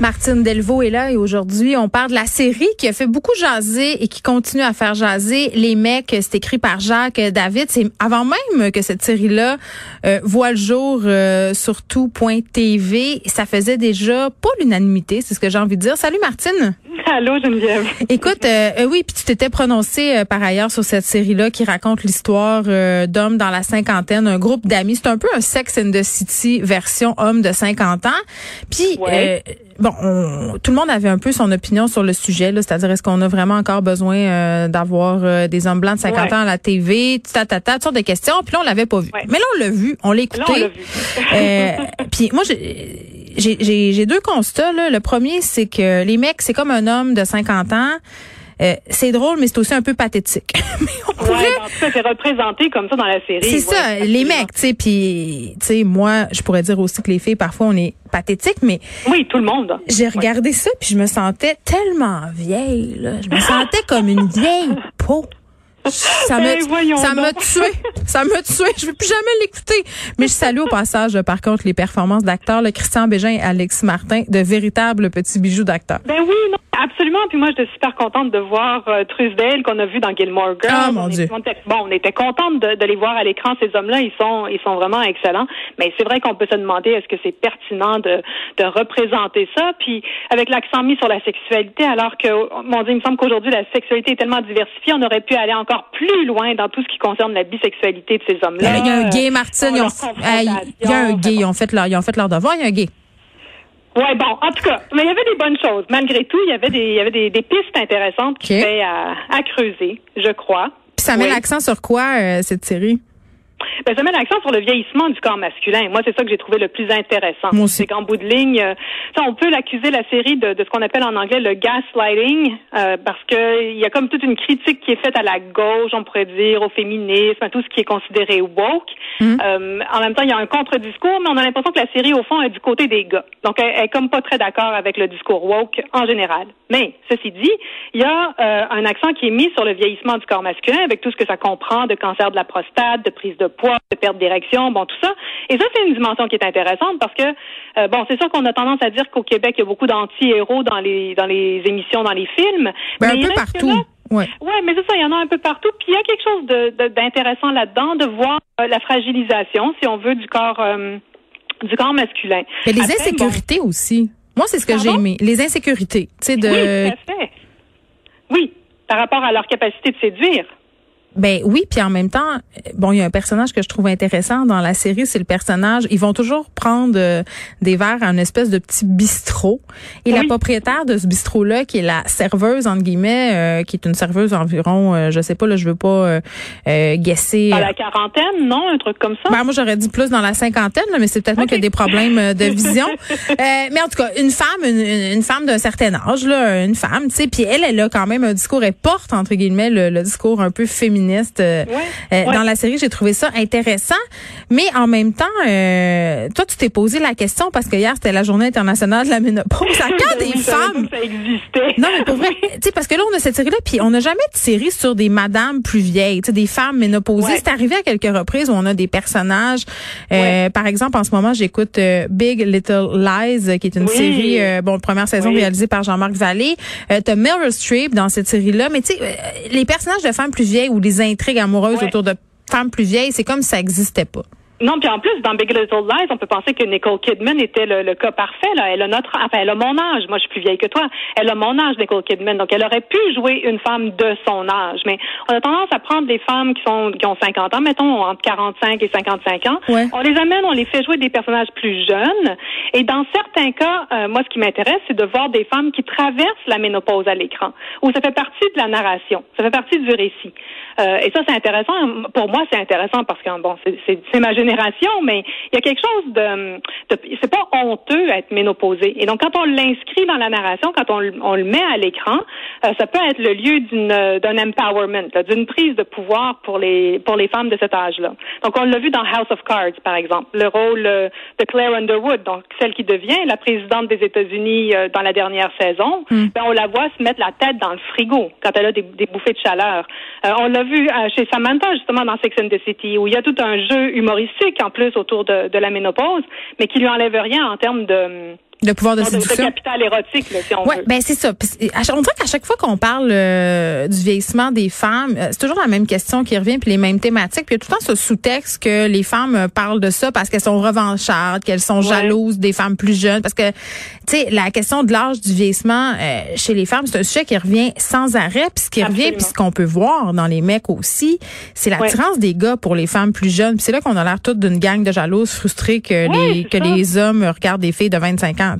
Martine Delvaux est là et aujourd'hui, on parle de la série qui a fait beaucoup jaser et qui continue à faire jaser. Les mecs, c'est écrit par Jacques David. C'est avant même que cette série-là euh, voit le jour euh, sur tout.tv. Ça faisait déjà pas l'unanimité, c'est ce que j'ai envie de dire. Salut Martine. Allô Geneviève. Écoute, euh, euh, oui, puis tu t'étais prononcé euh, par ailleurs sur cette série-là qui raconte l'histoire d'hommes dans la cinquantaine, un groupe d'amis. C'est un peu un Sex and the City version homme de 50 ans. Puis bon, tout le monde avait un peu son opinion sur le sujet, c'est-à-dire est-ce qu'on a vraiment encore besoin d'avoir des hommes blancs de 50 ans à la TV, ta, ta, ta, toutes sortes de questions. Puis là, on l'avait pas vu. Mais là, on l'a vu, on l'a écouté. puis moi, j'ai j'ai deux constats. Là. Le premier, c'est que les mecs, c'est comme un homme de 50 ans. Euh, c'est drôle, mais c'est aussi un peu pathétique. mais on pourrait... Ouais, en tout cas, c'est représenté comme ça dans la série. C'est ça, les mecs, tu sais, puis, tu sais, moi, je pourrais dire aussi que les filles, parfois, on est pathétique, mais... Oui, tout le monde. J'ai regardé ça, puis je me sentais tellement vieille, là. Je me sentais comme une vieille peau. Ça me, ben, ça m'a tué. Ça m'a tué. Je vais plus jamais l'écouter. Mais je salue au passage, par contre, les performances d'acteurs, le Christian Bégin et Alex Martin, de véritables petits bijoux d'acteurs. Ben oui, non, absolument. Puis moi, j'étais super contente de voir euh, Trusdale qu'on a vu dans Gilmore Girls. Ah, mon Dieu. bon, on était contente de, de, les voir à l'écran. Ces hommes-là, ils sont, ils sont vraiment excellents. Mais c'est vrai qu'on peut se demander est-ce que c'est pertinent de, de représenter ça? Puis avec l'accent mis sur la sexualité, alors que, mon Dieu, il me semble qu'aujourd'hui, la sexualité est tellement diversifiée, on aurait pu aller encore plus loin dans tout ce qui concerne la bisexualité de ces hommes-là. Il y a un gay, Martine. il y a un gay. Ils ont fait leur, ils ont fait leur devoir. Il y a un gay. Ouais, bon, en tout cas, mais il y avait des bonnes choses. Malgré tout, il y avait des, il y avait des, des pistes intéressantes qui étaient à, à, creuser, je crois. Puis ça met l'accent sur quoi euh, cette série? Ben, ça met l'accent sur le vieillissement du corps masculin. Moi, c'est ça que j'ai trouvé le plus intéressant. C'est qu'en bout de ligne, euh, on peut l'accuser la série de, de ce qu'on appelle en anglais le gaslighting, euh, parce que il y a comme toute une critique qui est faite à la gauche, on pourrait dire, au féminisme, à tout ce qui est considéré woke. Hum. Euh, en même temps, il y a un contre-discours, mais on a l'impression que la série, au fond, est du côté des gars. Donc, elle, elle est comme pas très d'accord avec le discours woke en général. Mais, ceci dit, il y a euh, un accent qui est mis sur le vieillissement du corps masculin, avec tout ce que ça comprend de cancer de la prostate, de prise de poids, de perte d'érection, bon, tout ça. Et ça, c'est une dimension qui est intéressante parce que, euh, bon, c'est sûr qu'on a tendance à dire qu'au Québec, il y a beaucoup d'anti-héros dans les, dans les émissions, dans les films. Ben, un peu partout. Oui, ouais, mais c'est ça, il y en a un peu partout. Puis il y a quelque chose d'intéressant là-dedans, de voir euh, la fragilisation, si on veut, du corps, euh, du corps masculin. Mais les insécurités aussi. Moi, c'est ce que j'ai aimé. Les insécurités. Tu sais, de... Oui, tout à fait. Oui, par rapport à leur capacité de séduire. Ben oui, puis en même temps, bon, il y a un personnage que je trouve intéressant dans la série, c'est le personnage. Ils vont toujours prendre euh, des verres à une espèce de petit bistrot, et la propriétaire de ce bistrot-là, qui est la serveuse entre guillemets, euh, qui est une serveuse environ, euh, je sais pas là, je veux pas euh, guesser. À la quarantaine, non, un truc comme ça? Ben, moi j'aurais dit plus dans la cinquantaine, mais c'est peut-être moi qui ai des problèmes de vision. mais en tout cas, une femme, une, femme d'un certain âge, là, une femme, tu sais, puis elle, elle a quand même un discours, elle porte entre guillemets le, le discours un peu féminin euh, euh, dans la série. J'ai trouvé ça intéressant. Mais en même temps, euh, toi, tu t'es posé la question parce que hier, c'était la journée internationale de la ménopause. À quand des femmes... Ça existait. Non, mais pour vrai, tu sais, parce que là, on a cette série-là, puis on n'a jamais de série sur des madames plus vieilles, tu sais, des femmes ménopausées. C'est arrivé à quelques reprises où on a des personnages. Par exemple, en ce moment, j'écoute Big Little Lies, qui est une série, bon, première saison réalisée par Jean-Marc Vallée. Euh, T'as Meryl Streep dans cette série-là, mais tu sais, les personnages de femmes plus vieilles ou les intrigues amoureuses autour de femmes plus vieilles, c'est comme si ça n'existait pas. Non, puis en plus, dans Big Little Lies, on peut penser que Nicole Kidman était le, cas parfait. Là. Elle a notre, enfin, elle a mon âge. Moi, je suis plus vieille que toi. Elle a mon âge, Nicole Kidman. Donc, elle aurait pu jouer une femme de son âge. Mais on a tendance à prendre des femmes qui sont qui ont 50 ans, mettons entre 45 et 55 ans. On les amène, on les fait jouer des personnages plus jeunes. Et dans certains cas, euh, moi, ce qui m'intéresse, c'est de voir des femmes qui traversent la ménopause à l'écran, où ça fait partie de la narration, ça fait partie du récit. Euh, et ça, c'est intéressant. Pour moi, c'est intéressant parce que bon, c'est ma génération, mais il y a quelque chose de, de c'est pas honteux à être ménopausé. Et donc, quand on l'inscrit dans la narration, quand on, on le met à l'écran, euh, ça peut être le lieu d'une d'un empowerment, d'une prise de pouvoir pour les pour les femmes de cet âge-là. Donc, on l'a vu dans House of Cards, par exemple, le rôle euh, de Claire Underwood, donc celle qui devient la présidente des États-Unis dans la dernière saison. Hmm. Ben, on la voit se mettre la tête dans le frigo quand elle a des, des bouffées de chaleur. on l'a vu euh, chez Samantha, justement, dans Sex and the City, où il y a tout un jeu humoristique, en plus, autour de, de la ménopause, mais qui lui enlève rien en termes de de pouvoir de séduction? De capital érotique, là, si on ouais, ben c'est ça. On dirait qu'à chaque fois qu'on parle euh, du vieillissement des femmes, euh, c'est toujours la même question qui revient, puis les mêmes thématiques. Puis il y a tout le temps ce sous-texte que les femmes euh, parlent de ça parce qu'elles sont revanchardes, qu'elles sont jalouses des femmes plus jeunes. Parce que, tu sais, la question de l'âge du vieillissement chez les femmes, c'est un sujet qui revient sans arrêt. Puis ce qui revient, puis ce qu'on peut voir dans les mecs aussi, c'est l'attirance des gars pour les femmes plus jeunes. Puis c'est là qu'on a l'air toute d'une gang de jalouses frustrées que les que les hommes regardent des filles de 25 ans.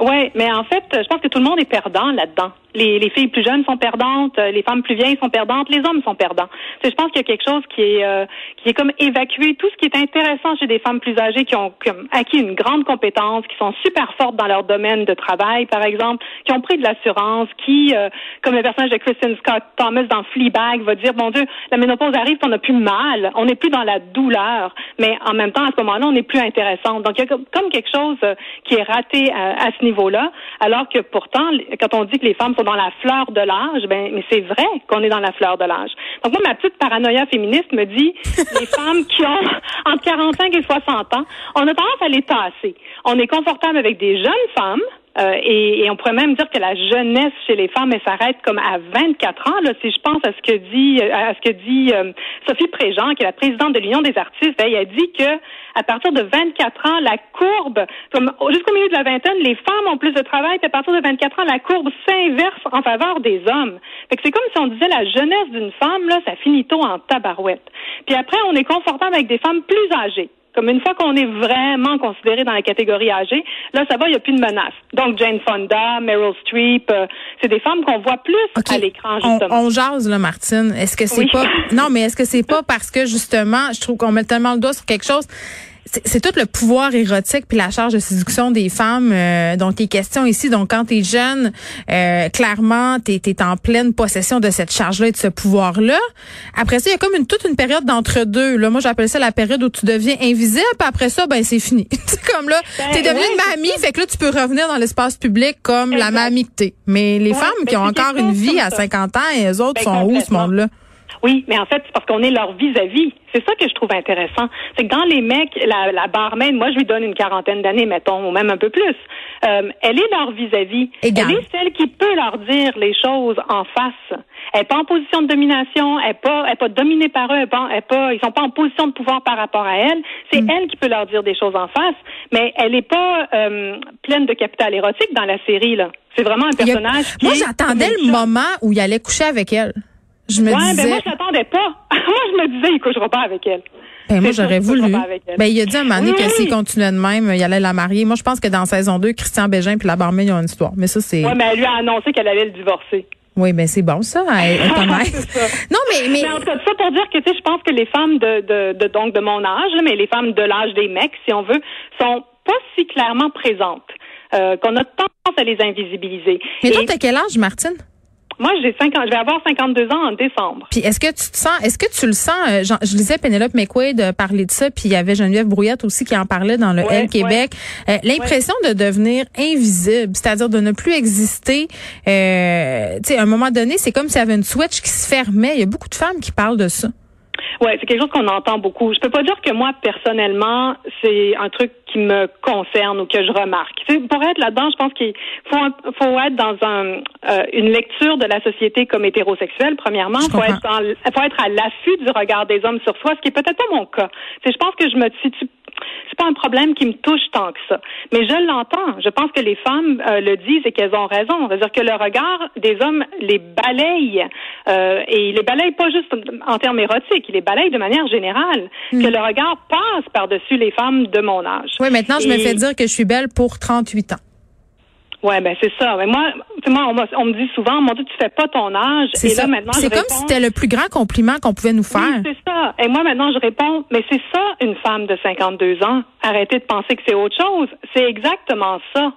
Oui, mais en fait, je pense que tout le monde est perdant là-dedans les, les, filles plus jeunes sont perdantes, euh, les femmes plus vieilles sont perdantes, les hommes sont perdants. je pense qu'il y a quelque chose qui est euh, qui est comme évacué tout ce qui est intéressant chez des femmes plus âgées qui ont acquis une grande compétence, qui sont super fortes dans leur domaine de travail, par exemple, qui ont pris de l'assurance, qui, euh, comme le personnage de Kristen Scott Thomas dans Fleabag, va dire bon Dieu, la ménopause arrive, on n'a plus mal, on n'est plus dans la douleur, mais en même temps à ce moment-là, on n'est plus intéressante. Donc il y a comme quelque chose qui est raté à, à ce niveau-là, alors que pourtant, quand on dit que les femmes sont dans la fleur de l'âge, ben, mais c'est vrai qu'on est dans la fleur de l'âge. Donc moi, ma petite paranoïa féministe me dit, les femmes qui ont entre 45 et 60 ans, on a tendance à les tasser. On est confortable avec des jeunes femmes, euh, et, on pourrait même dire que la jeunesse chez les femmes, s'arrête comme à 24 ans. Là, si je pense à ce que dit euh, à ce que dit euh, Sophie Préjean, qui est la présidente de l'Union des artistes, elle a dit que à partir de 24 ans, la courbe, comme jusqu'au milieu de la vingtaine, les femmes ont plus de travail, puis à partir de 24 ans, la courbe s'inverse en faveur des hommes. Fait que c'est comme si on disait la jeunesse d'une femme, là, ça finit tôt en tabarouette. Puis après, on est confortable avec des femmes plus âgées. Comme une fois qu'on est vraiment considéré dans la catégorie âgée, là, ça va, il n'y a plus de menace. Donc, Jane Fonda, Meryl Streep, euh, c'est des femmes qu'on voit plus à l'écran, justement. On, on, jase, là, Martine. Est-ce que c'est pas... Non, mais est-ce que c'est pas parce que, justement, je trouve qu'on met tellement le doigt sur quelque chose? C'est tout le pouvoir érotique puis la charge de séduction des femmes euh, dont il est question ici. Donc, quand tu es jeune, euh, clairement, tu es, en pleine possession de cette charge-là et de ce pouvoir-là. Après ça, il y a comme une toute une période d'entre-deux. Là, moi, j'appelle ça la période où tu deviens invisible. Puis après ça, ben c'est fini. c'est comme là, ben, t'es devenue une mamie, fait que là, tu peux revenir dans l'espace public comme la mamie que t'es. Mais les femmes qui ben, ont encore une vie à 50 ans, et les autres ben, sont où, ce monde-là? Oui, mais en fait, c'est parce qu'on est leur vis-à-vis. C'est ça que je trouve intéressant. C'est que dans les mecs, la, la barmaid, moi, je lui donne une quarantaine d'années, mettons, ou même un peu plus. Euh, elle est leur vis-à-vis. Elle est celle qui peut leur dire les choses en face. Elle n'est pas en position de domination, elle n'est pas, elle pas dominée par eux, elle pas, elle pas, ils sont pas en position de pouvoir par rapport à elle. C'est mm. elle qui peut leur dire des choses en face, mais elle n'est pas euh, pleine de capital érotique dans la série là. C'est vraiment un personnage. Moi, j'attendais le moment où il allait coucher avec elle. Je me ouais, disais. Ben moi, je l'attendais pas. moi, je me disais, il couchera pas avec elle. Ben, moi, j'aurais voulu. Ben, il a dit à un moment donné que s'il continuait de même, il allait la marier. Moi, je pense que dans saison 2, Christian Bégin puis la barmaid, ils ont une histoire. Mais ça, c'est. Oui, mais elle lui a annoncé qu'elle allait le divorcer. Oui, ben c'est bon ça, non, mais mais, mais en tout cas, ça pour dire que tu sais, je pense que les femmes de, de, de donc de mon âge, mais les femmes de l'âge des mecs, si on veut, sont pas si clairement présentes, euh, qu'on a tendance à les invisibiliser. Mais toi, t'as quel âge, Martine? Moi, j'ai 50, je vais avoir 52 ans en décembre. Puis est-ce que tu te sens, est-ce que tu le sens, euh, je lisais Penelope McQuaid euh, parler de ça, puis il y avait Geneviève Brouillette aussi qui en parlait dans le L Québec. Euh, l'impression de devenir invisible, c'est-à-dire de ne plus exister. Euh, tu sais, à un moment donné, c'est comme s'il y avait une switch qui se fermait. Il y a beaucoup de femmes qui parlent de ça. Ouais, c'est quelque chose qu'on entend beaucoup. Je peux pas dire que moi personnellement, c'est un truc qui me concerne ou que je remarque. pour être là-dedans, je pense qu'il faut faut être dans un euh, une lecture de la société comme hétérosexuelle. Premièrement, faut être dans, faut être à l'affût du regard des hommes sur soi, ce qui est peut-être pas mon cas. je pense que je me situe c'est pas un problème qui me touche tant que ça. Mais je l'entends. Je pense que les femmes euh, le disent et qu'elles ont raison. C'est-à-dire que le regard des hommes les balaye euh, et il les balaye pas juste en termes érotiques, il les balaye de manière générale. Hmm. Que le regard passe par-dessus les femmes de mon âge. Oui, maintenant je me fais dire que je suis belle pour 38 ans. Ouais, ben c'est ça. Mais moi, moi on, me dit souvent, mon Dieu, tu fais pas ton âge. Et ça. là maintenant, c'est comme si c'était le plus grand compliment qu'on pouvait nous faire. c'est ça. Et moi maintenant, je réponds, mais c'est ça une femme de 52 ans. Arrêtez de penser que c'est autre chose. C'est exactement ça.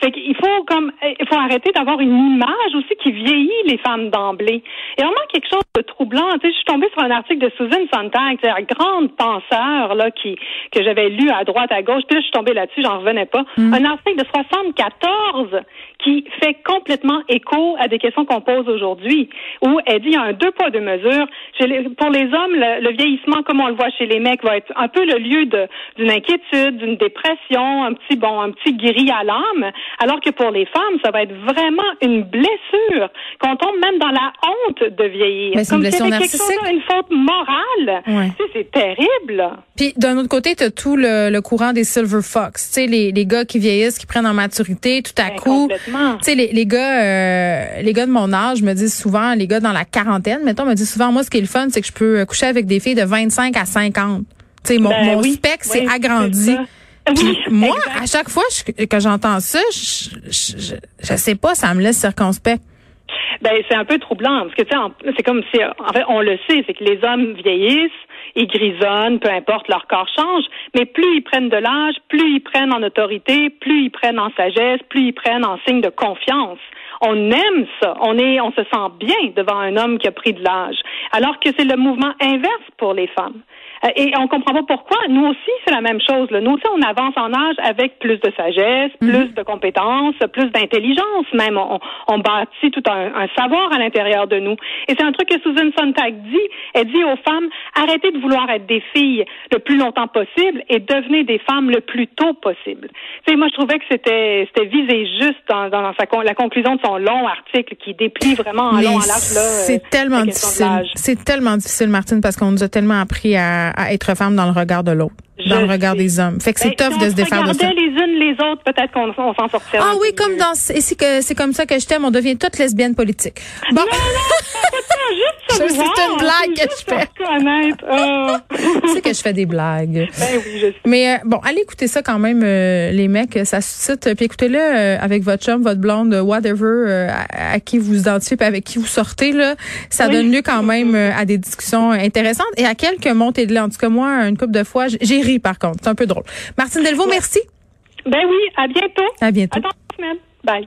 Fait qu'il faut comme il faut arrêter d'avoir une image aussi qui vieillit les femmes d'emblée. Et vraiment quelque chose de troublant. Tu sais, je suis tombée sur un article de Susan Sontag, la grande penseur là qui que j'avais lu à droite à gauche. Puis là, je suis tombée là-dessus, j'en revenais pas. Mm. Un article de 74 qui fait complètement écho à des questions qu'on pose aujourd'hui, où elle dit il y a un deux poids deux mesures. pour les hommes, le, vieillissement, comme on le voit chez les mecs, va être un peu le lieu d'une inquiétude, d'une dépression, un petit bon, un petit guéri à l'âme. Alors que pour les femmes, ça va être vraiment une blessure qu'on tombe même dans la honte de vieillir. Mais Comme si c'était quelque chose, une faute morale. Ouais. c'est terrible. Puis d'un autre côté, tu as tout le, courant des silver fox, tu sais les, les gars qui vieillissent, qui prennent en maturité tout à ben, coup. Tu sais les, les gars euh, les gars de mon âge me disent souvent les gars dans la quarantaine, mettons me disent souvent moi ce qui est le fun, c'est que je peux coucher avec des filles de 25 à 50. Tu sais mon, ben mon spec s'est agrandi. moi, à chaque fois que j'entends ça, je, je, je, sais pas, ça me laisse circonspect. Ben c'est un peu troublant parce que tu sais, c'est comme si, en fait, on le sait, c'est que les hommes vieillissent, ils grisonnent, peu importe leur corps change, mais plus ils prennent de l'âge, plus ils prennent en autorité, plus ils prennent en sagesse, plus ils prennent en signe de confiance. On aime ça, on est, on se sent bien devant un homme qui a pris de l'âge, alors que c'est le mouvement inverse pour les femmes. Euh, et on comprend pas pourquoi. Nous aussi, c'est la même chose. Là. Nous aussi, on avance en âge avec plus de sagesse, mhm. plus de compétences, plus d'intelligence même. On, on, bâtit tout un, un savoir à l'intérieur de nous. Et c'est un truc que Susan Sontag dit. Elle dit aux femmes, arrêtez de vouloir être des filles le plus longtemps possible et devenez des femmes le plus tôt possible. Tu sais, moi, je trouvais que c'était c'était visé juste dans, dans sa, la conclusion de son long article qui déplie vraiment en long en large. C'est tellement difficile. C'est tellement difficile, Martine, parce qu'on nous a tellement appris à à, être femme dans le regard de l'autre dans le regard des hommes. Fait que c'est ben, tough de se défaire de ça. les unes les autres, peut-être qu'on s'en sortirait. Ah oui, comme dans et c'est que c'est comme ça que je t'aime, on devient toutes lesbiennes politiques. Bon. Non, non, juste C'est une blague que je fais. Oh. tu sais que je fais des blagues. Ben oui, je sais. Mais euh, bon, allez écouter ça quand même, euh, les mecs, ça suscite. Puis écoutez-le euh, avec votre chum, votre blonde, whatever, à, qui vous identifiez, puis avec qui vous sortez là, ça donne lieu quand même à des discussions intéressantes et à quelques montées de lait. En tout cas, moi, une couple de fois, j'ai ri par contre. C'est un peu drôle. Martine Delvaux, merci. Ben oui, à bientôt. À bientôt. Attends, Bye.